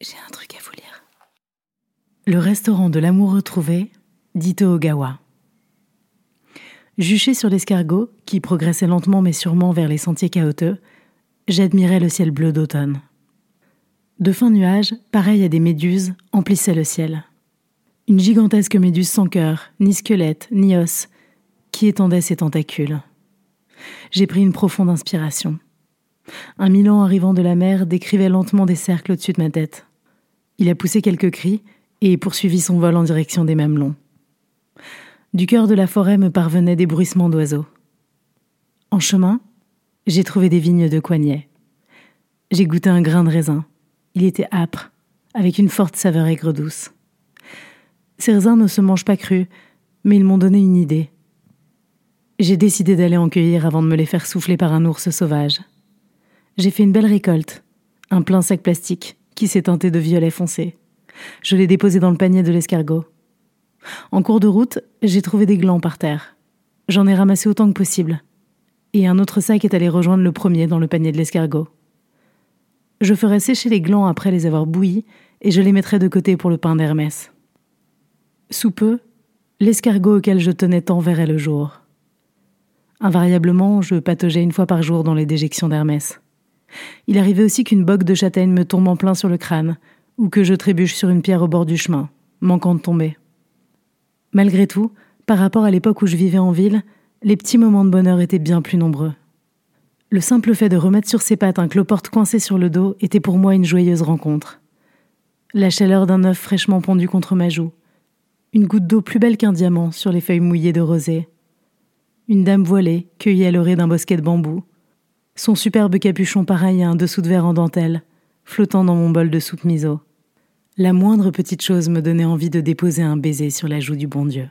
J'ai un truc à vous lire. Le restaurant de l'amour retrouvé, d'Ito Ogawa. Juché sur l'escargot, qui progressait lentement mais sûrement vers les sentiers chaotiques, j'admirais le ciel bleu d'automne. De fins nuages, pareils à des méduses, emplissaient le ciel. Une gigantesque méduse sans cœur, ni squelette, ni os, qui étendait ses tentacules. J'ai pris une profonde inspiration. Un Milan arrivant de la mer décrivait lentement des cercles au-dessus de ma tête. Il a poussé quelques cris et poursuivit son vol en direction des mamelons. Du cœur de la forêt me parvenaient des bruissements d'oiseaux. En chemin, j'ai trouvé des vignes de coignets. J'ai goûté un grain de raisin. Il était âpre, avec une forte saveur aigre-douce. Ces raisins ne se mangent pas crus, mais ils m'ont donné une idée. J'ai décidé d'aller en cueillir avant de me les faire souffler par un ours sauvage. J'ai fait une belle récolte, un plein sac plastique, qui s'est teinté de violet foncé. Je l'ai déposé dans le panier de l'escargot. En cours de route, j'ai trouvé des glands par terre. J'en ai ramassé autant que possible. Et un autre sac est allé rejoindre le premier dans le panier de l'escargot. Je ferai sécher les glands après les avoir bouillis et je les mettrai de côté pour le pain d'Hermès. Sous peu, l'escargot auquel je tenais tant verrait le jour. Invariablement, je pataugeais une fois par jour dans les déjections d'Hermès. Il arrivait aussi qu'une bogue de châtaigne me tombe en plein sur le crâne, ou que je trébuche sur une pierre au bord du chemin, manquant de tomber. Malgré tout, par rapport à l'époque où je vivais en ville, les petits moments de bonheur étaient bien plus nombreux. Le simple fait de remettre sur ses pattes un cloporte coincé sur le dos était pour moi une joyeuse rencontre. La chaleur d'un œuf fraîchement pondu contre ma joue, une goutte d'eau plus belle qu'un diamant sur les feuilles mouillées de rosée, une dame voilée cueillie à l'orée d'un bosquet de bambou, son superbe capuchon pareil à un dessous de verre en dentelle, flottant dans mon bol de soupe miso. La moindre petite chose me donnait envie de déposer un baiser sur la joue du bon Dieu.